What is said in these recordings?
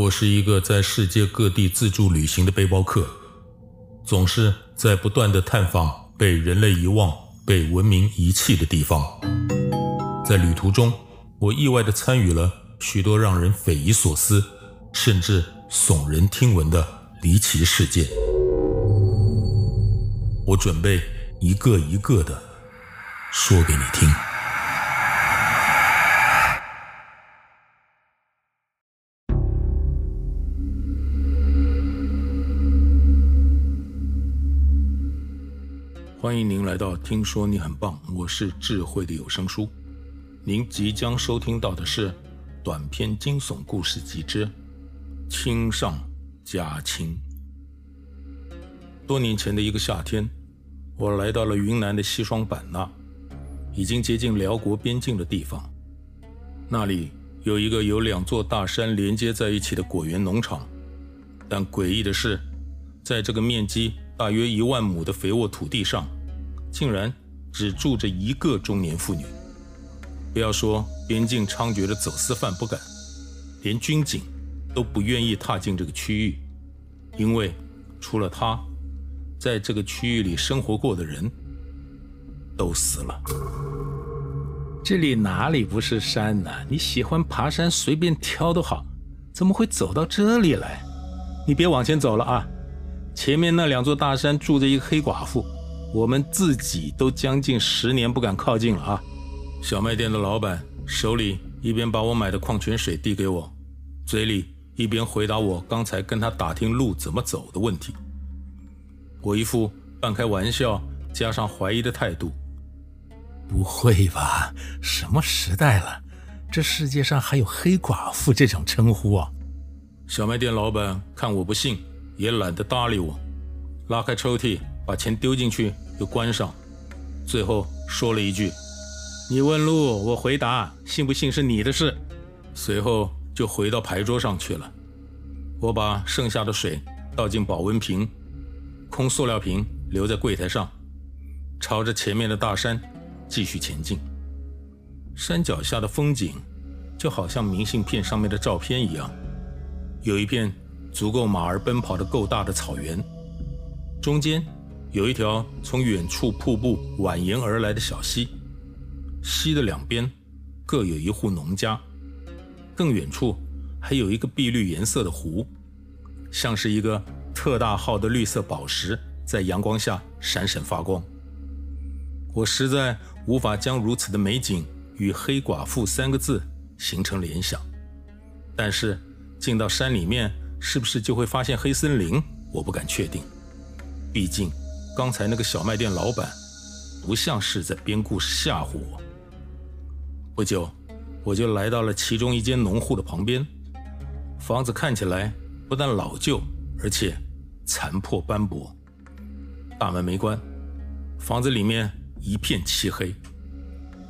我是一个在世界各地自助旅行的背包客，总是在不断的探访被人类遗忘、被文明遗弃的地方。在旅途中，我意外地参与了许多让人匪夷所思，甚至耸人听闻的离奇事件。我准备一个一个的说给你听。欢迎您来到《听说你很棒》，我是智慧的有声书。您即将收听到的是短篇惊悚故事集之《亲上加亲》。多年前的一个夏天，我来到了云南的西双版纳，已经接近辽国边境的地方。那里有一个由两座大山连接在一起的果园农场，但诡异的是，在这个面积大约一万亩的肥沃土地上，竟然只住着一个中年妇女。不要说边境猖獗的走私犯不敢，连军警都不愿意踏进这个区域，因为除了她，在这个区域里生活过的人都死了。这里哪里不是山呢？你喜欢爬山，随便挑都好，怎么会走到这里来？你别往前走了啊！前面那两座大山住着一个黑寡妇，我们自己都将近十年不敢靠近了啊！小卖店的老板手里一边把我买的矿泉水递给我，嘴里一边回答我刚才跟他打听路怎么走的问题。我一副半开玩笑加上怀疑的态度。不会吧？什么时代了？这世界上还有黑寡妇这种称呼啊？小卖店老板看我不信，也懒得搭理我，拉开抽屉，把钱丢进去又关上，最后说了一句：“你问路，我回答，信不信是你的事。”随后就回到牌桌上去了。我把剩下的水倒进保温瓶。空塑料瓶留在柜台上，朝着前面的大山继续前进。山脚下的风景就好像明信片上面的照片一样，有一片足够马儿奔跑的够大的草原，中间有一条从远处瀑布蜿蜒而来的小溪，溪的两边各有一户农家，更远处还有一个碧绿颜色的湖，像是一个。特大号的绿色宝石在阳光下闪闪发光。我实在无法将如此的美景与“黑寡妇”三个字形成联想。但是进到山里面，是不是就会发现黑森林？我不敢确定。毕竟刚才那个小卖店老板不像是在编故事吓唬我。不久，我就来到了其中一间农户的旁边。房子看起来不但老旧，而且。残破斑驳，大门没关，房子里面一片漆黑。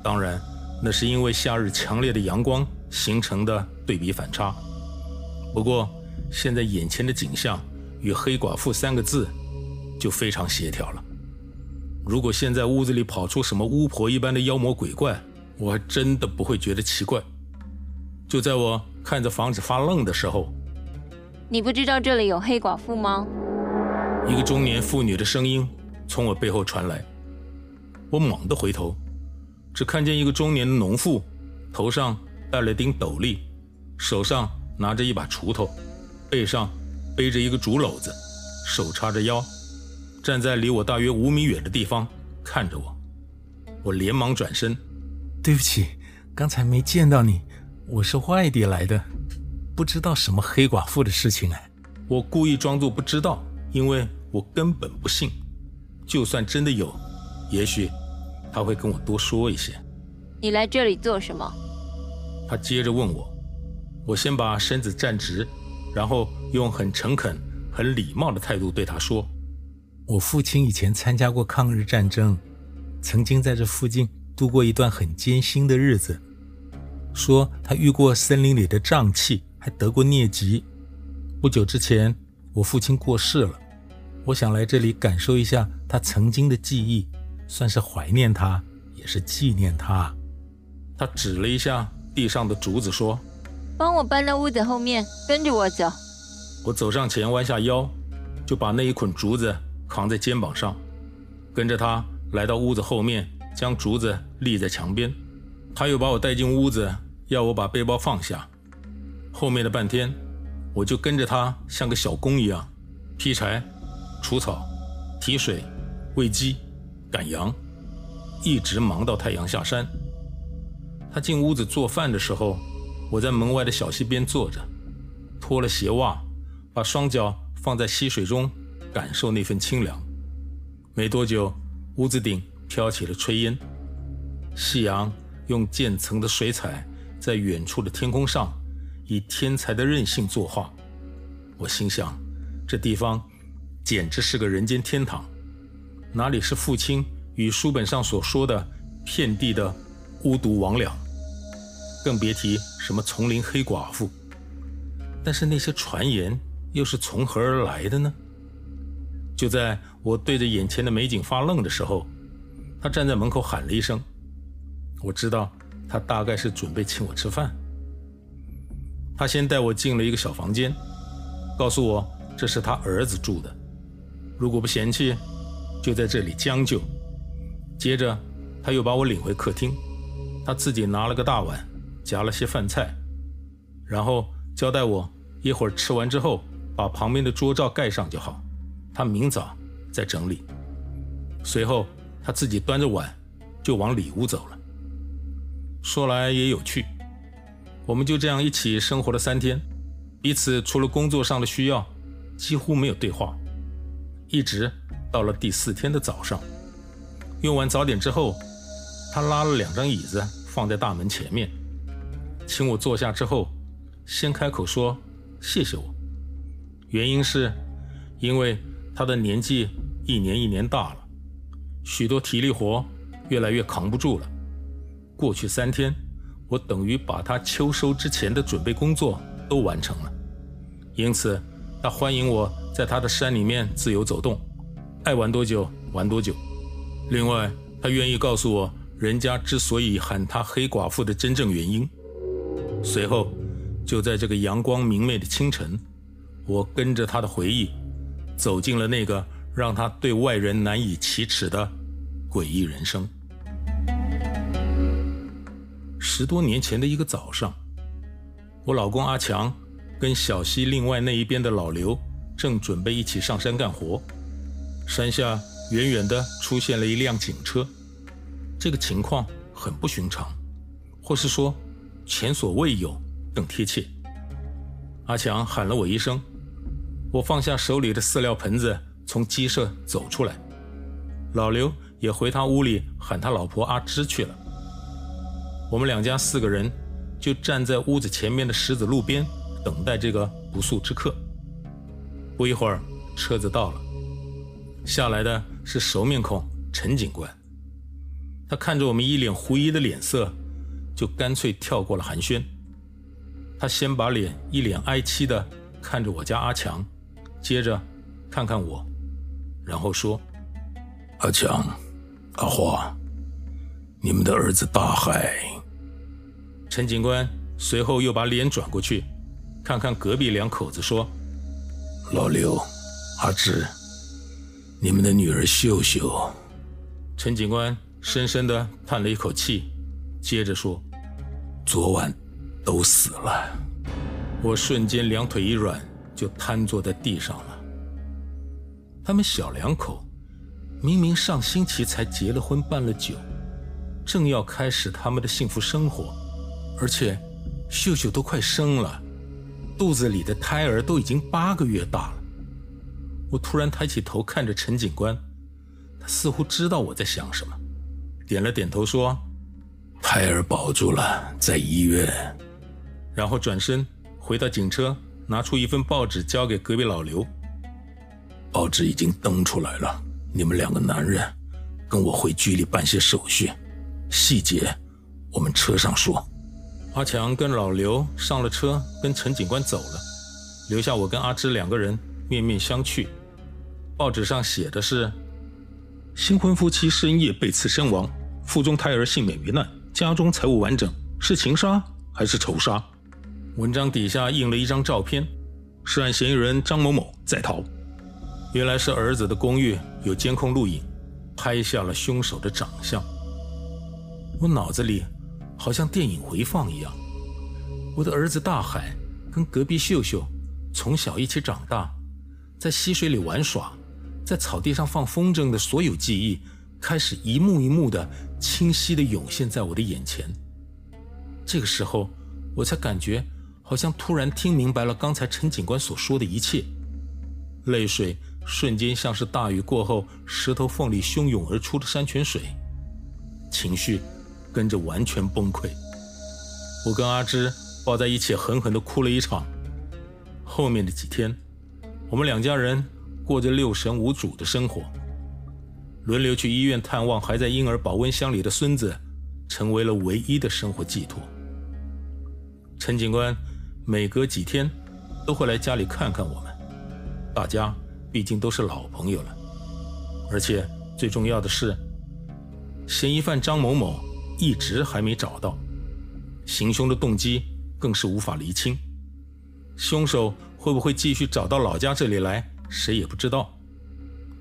当然，那是因为夏日强烈的阳光形成的对比反差。不过，现在眼前的景象与“黑寡妇”三个字就非常协调了。如果现在屋子里跑出什么巫婆一般的妖魔鬼怪，我还真的不会觉得奇怪。就在我看着房子发愣的时候，你不知道这里有黑寡妇吗？一个中年妇女的声音从我背后传来，我猛地回头，只看见一个中年的农妇，头上戴了顶斗笠，手上拿着一把锄头，背上背着一个竹篓子，手叉着腰，站在离我大约五米远的地方看着我。我连忙转身，对不起，刚才没见到你，我是外地来的，不知道什么黑寡妇的事情哎。我故意装作不知道。因为我根本不信，就算真的有，也许他会跟我多说一些。你来这里做什么？他接着问我。我先把身子站直，然后用很诚恳、很礼貌的态度对他说：“我父亲以前参加过抗日战争，曾经在这附近度过一段很艰辛的日子。说他遇过森林里的瘴气，还得过疟疾。不久之前。”我父亲过世了，我想来这里感受一下他曾经的记忆，算是怀念他，也是纪念他。他指了一下地上的竹子，说：“帮我搬到屋子后面，跟着我走。我走上前，弯下腰，就把那一捆竹子扛在肩膀上，跟着他来到屋子后面，将竹子立在墙边。他又把我带进屋子，要我把背包放下。后面的半天，我就跟着他，像个小工一样，劈柴、除草、提水、喂鸡、赶羊，一直忙到太阳下山。他进屋子做饭的时候，我在门外的小溪边坐着，脱了鞋袜。把双脚放在溪水中，感受那份清凉。没多久，屋子顶飘起了炊烟，夕阳用渐层的水彩在远处的天空上，以天才的韧性作画。我心想，这地方简直是个人间天堂，哪里是父亲与书本上所说的遍地的巫毒魍魉，更别提什么丛林黑寡妇。但是那些传言。又是从何而来的呢？就在我对着眼前的美景发愣的时候，他站在门口喊了一声。我知道他大概是准备请我吃饭。他先带我进了一个小房间，告诉我这是他儿子住的，如果不嫌弃，就在这里将就。接着他又把我领回客厅，他自己拿了个大碗，夹了些饭菜，然后交代我一会儿吃完之后。把旁边的桌罩盖上就好，他明早再整理。随后，他自己端着碗就往里屋走了。说来也有趣，我们就这样一起生活了三天，彼此除了工作上的需要，几乎没有对话。一直到了第四天的早上，用完早点之后，他拉了两张椅子放在大门前面，请我坐下之后，先开口说谢谢我。原因是，因为他的年纪一年一年大了，许多体力活越来越扛不住了。过去三天，我等于把他秋收之前的准备工作都完成了，因此他欢迎我在他的山里面自由走动，爱玩多久玩多久。另外，他愿意告诉我人家之所以喊他黑寡妇的真正原因。随后，就在这个阳光明媚的清晨。我跟着他的回忆，走进了那个让他对外人难以启齿的诡异人生。十多年前的一个早上，我老公阿强跟小溪另外那一边的老刘正准备一起上山干活，山下远远的出现了一辆警车，这个情况很不寻常，或是说前所未有更贴切。阿强喊了我一声。我放下手里的饲料盆子，从鸡舍走出来。老刘也回他屋里喊他老婆阿芝去了。我们两家四个人就站在屋子前面的石子路边，等待这个不速之客。不一会儿，车子到了，下来的是熟面孔陈警官。他看着我们一脸狐疑的脸色，就干脆跳过了寒暄。他先把脸一脸哀戚的看着我家阿强。接着，看看我，然后说：“阿强，阿华，你们的儿子大海。”陈警官随后又把脸转过去，看看隔壁两口子，说：“老刘，阿志，你们的女儿秀秀。”陈警官深深的叹了一口气，接着说：“昨晚都死了。”我瞬间两腿一软。就瘫坐在地上了。他们小两口明明上星期才结了婚，办了酒，正要开始他们的幸福生活，而且秀秀都快生了，肚子里的胎儿都已经八个月大了。我突然抬起头看着陈警官，他似乎知道我在想什么，点了点头说：“胎儿保住了，在医院。”然后转身回到警车。拿出一份报纸交给隔壁老刘。报纸已经登出来了，你们两个男人跟我回局里办些手续，细节我们车上说。阿强跟老刘上了车，跟陈警官走了，留下我跟阿芝两个人面面相觑。报纸上写的是：新婚夫妻深夜被刺身亡，腹中胎儿幸免于难，家中财物完整，是情杀还是仇杀？文章底下印了一张照片，涉案嫌疑人张某某在逃。原来是儿子的公寓有监控录影，拍下了凶手的长相。我脑子里好像电影回放一样，我的儿子大海跟隔壁秀秀从小一起长大，在溪水里玩耍，在草地上放风筝的所有记忆，开始一幕一幕的清晰的涌现在我的眼前。这个时候，我才感觉好像突然听明白了刚才陈警官所说的一切，泪水。瞬间像是大雨过后石头缝里汹涌而出的山泉水，情绪跟着完全崩溃。我跟阿芝抱在一起，狠狠地哭了一场。后面的几天，我们两家人过着六神无主的生活，轮流去医院探望还在婴儿保温箱里的孙子，成为了唯一的生活寄托。陈警官每隔几天都会来家里看看我们，大家。毕竟都是老朋友了，而且最重要的是，嫌疑犯张某某一直还没找到，行凶的动机更是无法厘清。凶手会不会继续找到老家这里来，谁也不知道。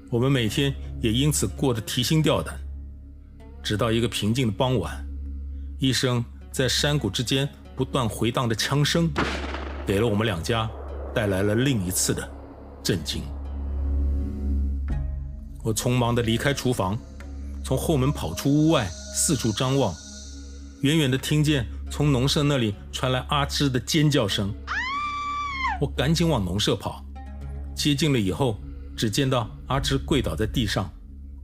我们每天也因此过得提心吊胆，直到一个平静的傍晚，一声在山谷之间不断回荡的枪声，给了我们两家带来了另一次的震惊。我匆忙地离开厨房，从后门跑出屋外，四处张望，远远地听见从农舍那里传来阿芝的尖叫声。我赶紧往农舍跑，接近了以后，只见到阿芝跪倒在地上，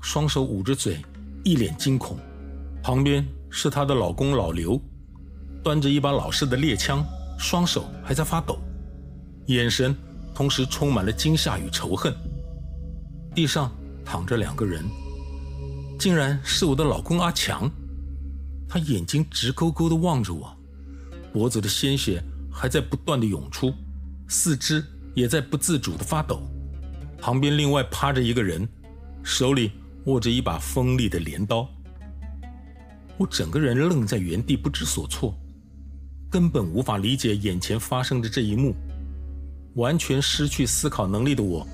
双手捂着嘴，一脸惊恐。旁边是她的老公老刘，端着一把老式的猎枪，双手还在发抖，眼神同时充满了惊吓与仇恨。地上。躺着两个人，竟然是我的老公阿强。他眼睛直勾勾地望着我，脖子的鲜血还在不断地涌出，四肢也在不自主地发抖。旁边另外趴着一个人，手里握着一把锋利的镰刀。我整个人愣在原地，不知所措，根本无法理解眼前发生的这一幕。完全失去思考能力的我。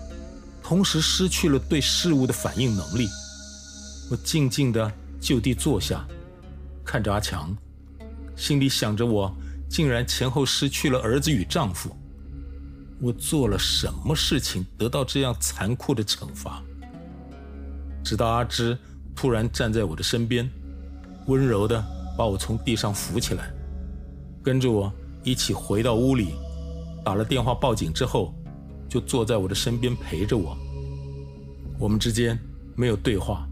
同时失去了对事物的反应能力，我静静地就地坐下，看着阿强，心里想着我竟然前后失去了儿子与丈夫，我做了什么事情得到这样残酷的惩罚？直到阿芝突然站在我的身边，温柔地把我从地上扶起来，跟着我一起回到屋里，打了电话报警之后。就坐在我的身边陪着我。我们之间没有对话，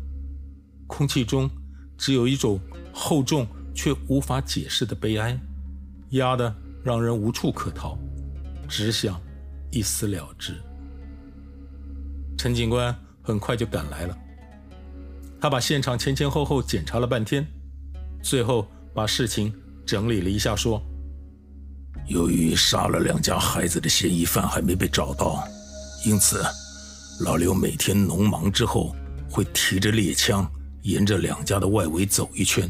空气中只有一种厚重却无法解释的悲哀，压得让人无处可逃，只想一死了之。陈警官很快就赶来了，他把现场前前后后检查了半天，最后把事情整理了一下，说。由于杀了两家孩子的嫌疑犯还没被找到，因此老刘每天农忙之后会提着猎枪沿着两家的外围走一圈。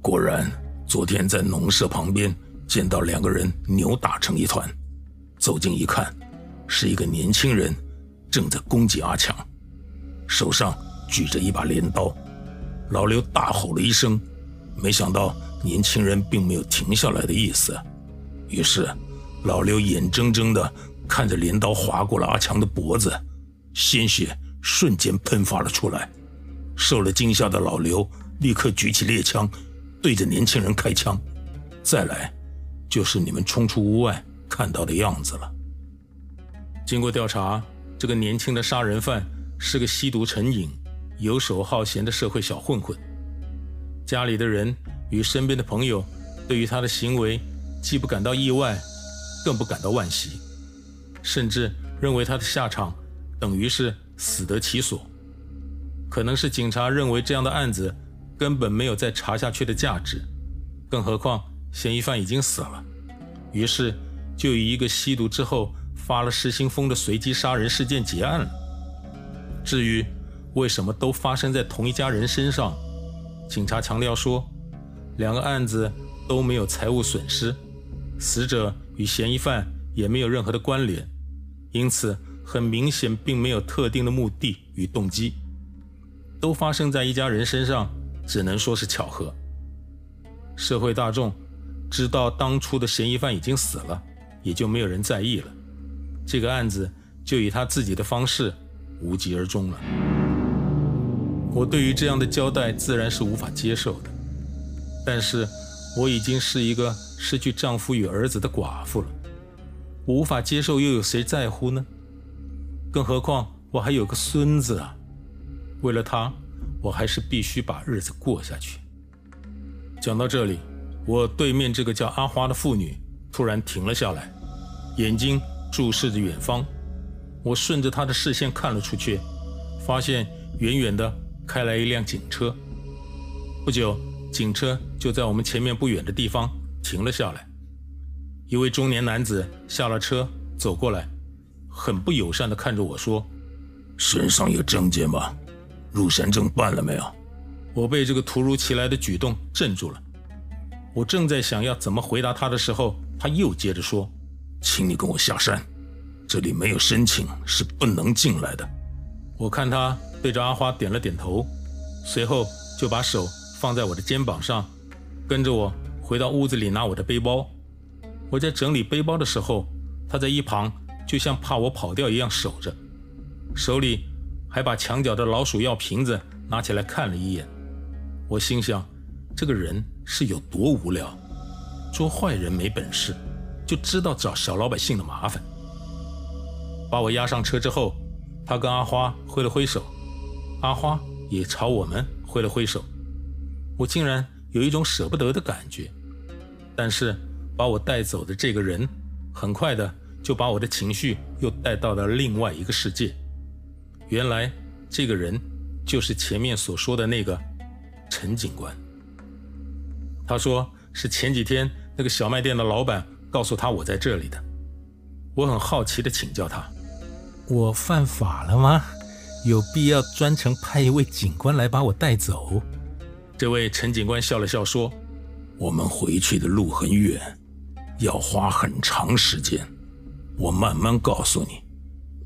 果然，昨天在农舍旁边见到两个人扭打成一团，走近一看，是一个年轻人正在攻击阿强，手上举着一把镰刀。老刘大吼了一声，没想到年轻人并没有停下来的意思。于是，老刘眼睁睁地看着镰刀划过了阿强的脖子，鲜血瞬间喷发了出来。受了惊吓的老刘立刻举起猎枪，对着年轻人开枪。再来，就是你们冲出屋外看到的样子了。经过调查，这个年轻的杀人犯是个吸毒成瘾、游手好闲的社会小混混。家里的人与身边的朋友对于他的行为。既不感到意外，更不感到惋惜，甚至认为他的下场等于是死得其所。可能是警察认为这样的案子根本没有再查下去的价值，更何况嫌疑犯已经死了，于是就以一个吸毒之后发了失心疯的随机杀人事件结案了。至于为什么都发生在同一家人身上，警察强调说，两个案子都没有财物损失。死者与嫌疑犯也没有任何的关联，因此很明显并没有特定的目的与动机，都发生在一家人身上，只能说是巧合。社会大众知道当初的嫌疑犯已经死了，也就没有人在意了，这个案子就以他自己的方式无疾而终了。我对于这样的交代自然是无法接受的，但是我已经是一个失去丈夫与儿子的寡妇了，我无法接受，又有谁在乎呢？更何况我还有个孙子啊！为了他，我还是必须把日子过下去。讲到这里，我对面这个叫阿花的妇女突然停了下来，眼睛注视着远方。我顺着她的视线看了出去，发现远远的。开来一辆警车，不久，警车就在我们前面不远的地方停了下来。一位中年男子下了车，走过来，很不友善地看着我说：“身上有证件吗？入山证办了没有？”我被这个突如其来的举动镇住了。我正在想要怎么回答他的时候，他又接着说：“请你跟我下山，这里没有申请是不能进来的。”我看他。对着阿花点了点头，随后就把手放在我的肩膀上，跟着我回到屋子里拿我的背包。我在整理背包的时候，他在一旁就像怕我跑掉一样守着，手里还把墙角的老鼠药瓶子拿起来看了一眼。我心想，这个人是有多无聊，捉坏人没本事，就知道找小老百姓的麻烦。把我押上车之后，他跟阿花挥了挥手。阿花也朝我们挥了挥手，我竟然有一种舍不得的感觉。但是把我带走的这个人，很快的就把我的情绪又带到了另外一个世界。原来这个人就是前面所说的那个陈警官。他说是前几天那个小卖店的老板告诉他我在这里的。我很好奇的请教他：我犯法了吗？有必要专程派一位警官来把我带走？这位陈警官笑了笑说：“我们回去的路很远，要花很长时间，我慢慢告诉你。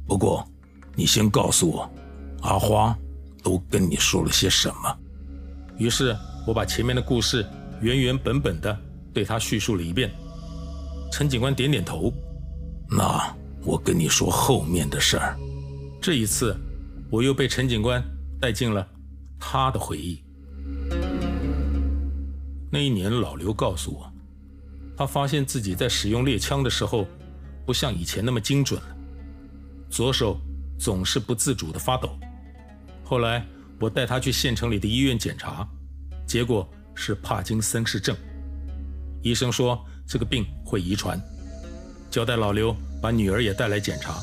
不过，你先告诉我，阿花都跟你说了些什么？”于是，我把前面的故事原原本本的对他叙述了一遍。陈警官点点头：“那我跟你说后面的事儿。”这一次。我又被陈警官带进了他的回忆。那一年，老刘告诉我，他发现自己在使用猎枪的时候，不像以前那么精准了，左手总是不自主地发抖。后来，我带他去县城里的医院检查，结果是帕金森氏症。医生说这个病会遗传，交代老刘把女儿也带来检查，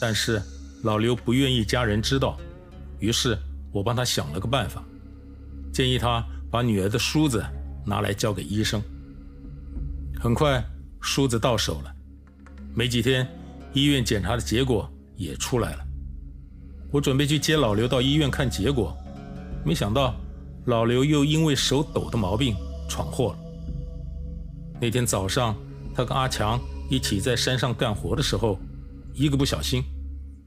但是。老刘不愿意家人知道，于是我帮他想了个办法，建议他把女儿的梳子拿来交给医生。很快，梳子到手了，没几天，医院检查的结果也出来了。我准备去接老刘到医院看结果，没想到老刘又因为手抖的毛病闯祸了。那天早上，他跟阿强一起在山上干活的时候，一个不小心。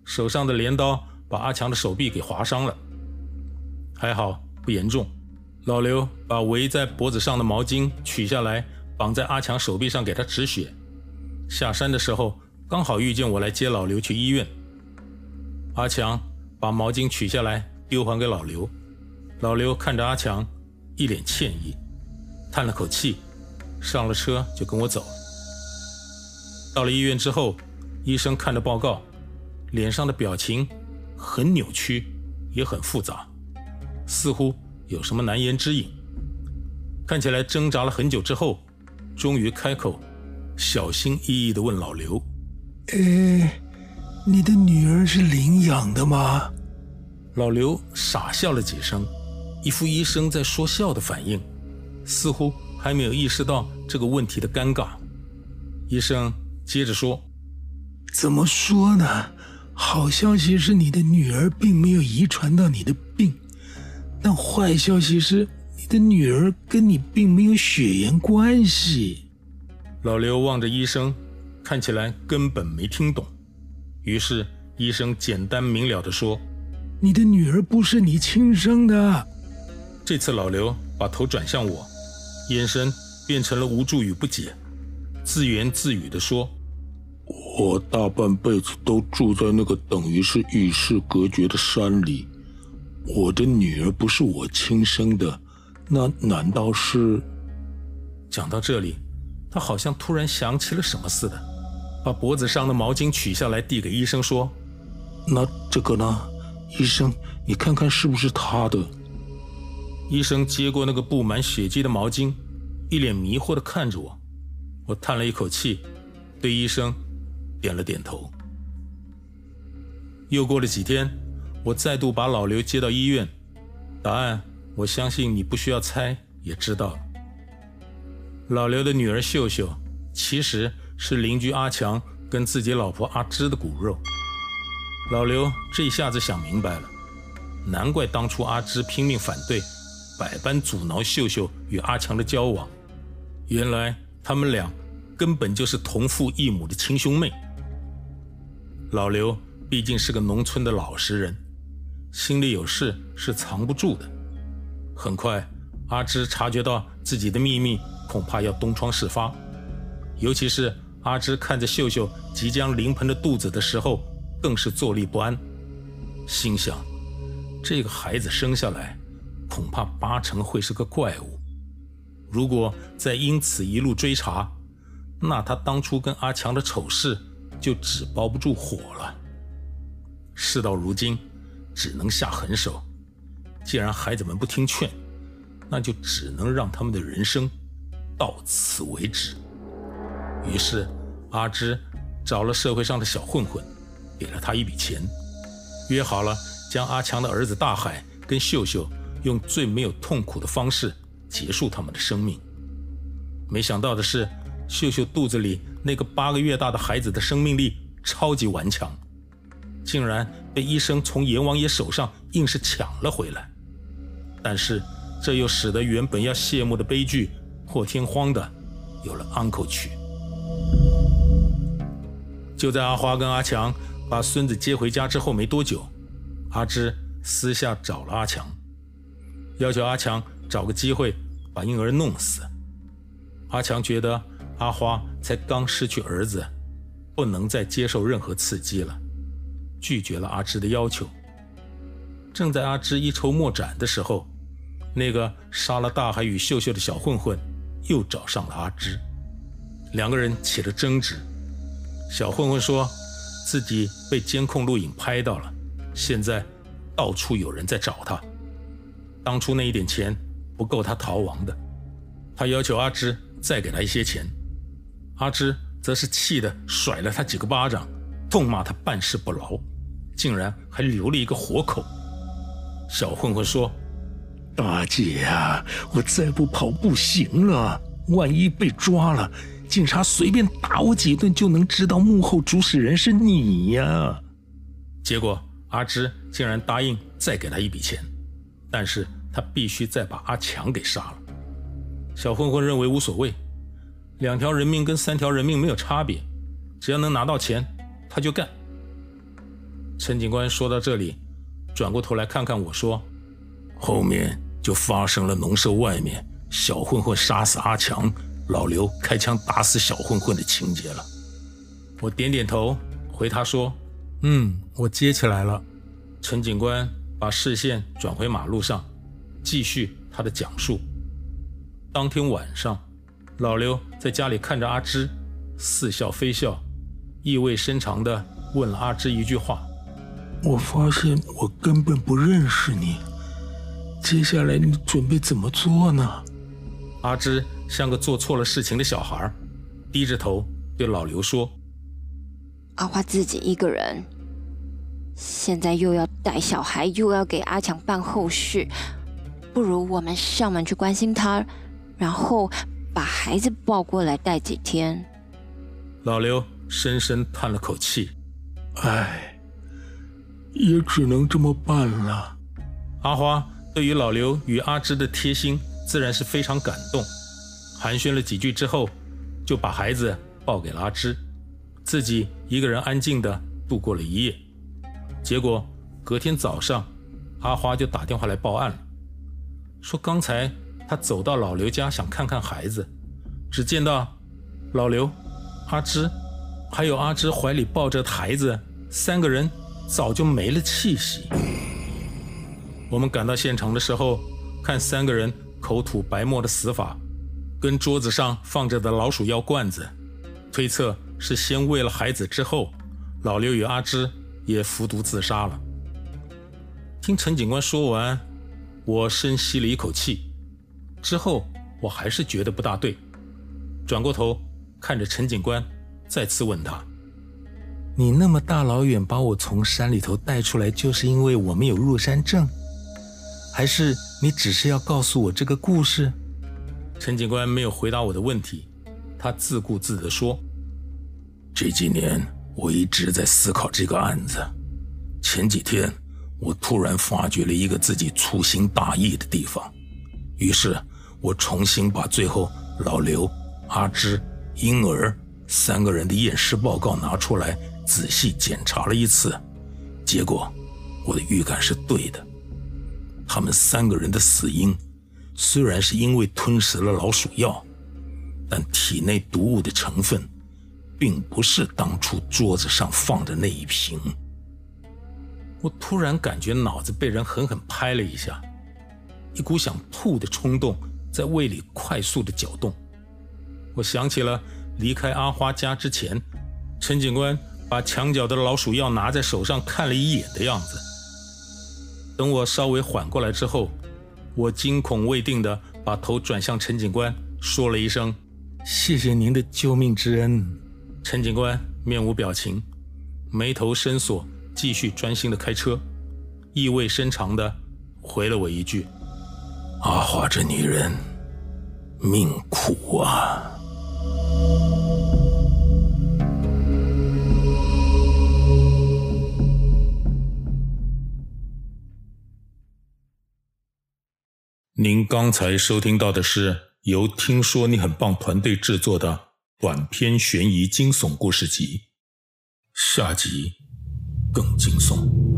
手上的镰刀把阿强的手臂给划伤了，还好不严重。老刘把围在脖子上的毛巾取下来，绑在阿强手臂上给他止血。下山的时候刚好遇见我来接老刘去医院。阿强把毛巾取下来丢还给老刘，老刘看着阿强，一脸歉意，叹了口气，上了车就跟我走。到了医院之后，医生看着报告。脸上的表情很扭曲，也很复杂，似乎有什么难言之隐。看起来挣扎了很久之后，终于开口，小心翼翼地问老刘：“哎，你的女儿是领养的吗？”老刘傻笑了几声，一副医生在说笑的反应，似乎还没有意识到这个问题的尴尬。医生接着说：“怎么说呢？”好消息是你的女儿并没有遗传到你的病，但坏消息是你的女儿跟你并没有血缘关系。老刘望着医生，看起来根本没听懂。于是医生简单明了地说：“你的女儿不是你亲生的。”这次老刘把头转向我，眼神变成了无助与不解，自言自语地说：“我大半辈子都住在那个等于是与世隔绝的山里，我的女儿不是我亲生的，那难道是？”讲到这里，他好像突然想起了什么似的，把脖子上的毛巾取下来递给医生说：“那这个呢？医生，你看看是不是他的？”医生接过那个布满血迹的毛巾，一脸迷惑地看着我。我叹了一口气，对医生点了点头。又过了几天，我再度把老刘接到医院。答案，我相信你不需要猜也知道了。老刘的女儿秀秀，其实是邻居阿强跟自己老婆阿芝的骨肉。老刘这下子想明白了，难怪当初阿芝拼命反对。百般阻挠秀秀与阿强的交往，原来他们俩根本就是同父异母的亲兄妹。老刘毕竟是个农村的老实人，心里有事是藏不住的。很快，阿芝察觉到自己的秘密恐怕要东窗事发，尤其是阿芝看着秀秀即将临盆的肚子的时候，更是坐立不安，心想：这个孩子生下来。恐怕八成会是个怪物。如果再因此一路追查，那他当初跟阿强的丑事就纸包不住火了。事到如今，只能下狠手。既然孩子们不听劝，那就只能让他们的人生到此为止。于是，阿芝找了社会上的小混混，给了他一笔钱，约好了将阿强的儿子大海跟秀秀。用最没有痛苦的方式结束他们的生命。没想到的是，秀秀肚子里那个八个月大的孩子的生命力超级顽强，竟然被医生从阎王爷手上硬是抢了回来。但是，这又使得原本要谢幕的悲剧破天荒的有了安可曲。就在阿花跟阿强把孙子接回家之后没多久，阿芝私下找了阿强。要求阿强找个机会把婴儿弄死。阿强觉得阿花才刚失去儿子，不能再接受任何刺激了，拒绝了阿芝的要求。正在阿芝一筹莫展的时候，那个杀了大海与秀秀的小混混又找上了阿芝，两个人起了争执。小混混说自己被监控录影拍到了，现在到处有人在找他。当初那一点钱不够他逃亡的，他要求阿芝再给他一些钱，阿芝则是气得甩了他几个巴掌，痛骂他办事不牢，竟然还留了一个活口。小混混说：“大姐啊，我再不跑不行了，万一被抓了，警察随便打我几顿就能知道幕后主使人是你呀。”结果阿芝竟然答应再给他一笔钱。但是他必须再把阿强给杀了。小混混认为无所谓，两条人命跟三条人命没有差别，只要能拿到钱，他就干。陈警官说到这里，转过头来看看我说：“后面就发生了农舍外面小混混杀死阿强，老刘开枪打死小混混的情节了。”我点点头，回他说：“嗯，我接起来了。”陈警官。把视线转回马路上，继续他的讲述。当天晚上，老刘在家里看着阿芝，似笑非笑，意味深长地问了阿芝一句话：“我发现我根本不认识你，接下来你准备怎么做呢？”阿芝像个做错了事情的小孩，低着头对老刘说：“阿花自己一个人。”现在又要带小孩，又要给阿强办后事，不如我们上门去关心他，然后把孩子抱过来带几天。老刘深深叹了口气：“唉，也只能这么办了。”阿花对于老刘与阿芝的贴心，自然是非常感动。寒暄了几句之后，就把孩子抱给了阿芝，自己一个人安静地度过了一夜。结果隔天早上，阿花就打电话来报案了，说刚才她走到老刘家想看看孩子，只见到老刘、阿芝，还有阿芝怀里抱着孩子，三个人早就没了气息。我们赶到现场的时候，看三个人口吐白沫的死法，跟桌子上放着的老鼠药罐子，推测是先喂了孩子之后，老刘与阿芝也服毒自杀了。听陈警官说完，我深吸了一口气，之后我还是觉得不大对，转过头看着陈警官，再次问他：“你那么大老远把我从山里头带出来，就是因为我没有入山证？还是你只是要告诉我这个故事？”陈警官没有回答我的问题，他自顾自地说：“这几年我一直在思考这个案子，前几天。”我突然发觉了一个自己粗心大意的地方，于是我重新把最后老刘、阿芝、婴儿三个人的验尸报告拿出来仔细检查了一次，结果我的预感是对的。他们三个人的死因虽然是因为吞食了老鼠药，但体内毒物的成分并不是当初桌子上放的那一瓶。我突然感觉脑子被人狠狠拍了一下，一股想吐的冲动在胃里快速的搅动。我想起了离开阿花家之前，陈警官把墙角的老鼠药拿在手上看了一眼的样子。等我稍微缓过来之后，我惊恐未定地把头转向陈警官，说了一声：“谢谢您的救命之恩。”陈警官面无表情，眉头深锁。继续专心的开车，意味深长的回了我一句：“阿花这女人命苦啊。”您刚才收听到的是由听说你很棒团队制作的短篇悬疑惊悚故事集，下集。更惊悚。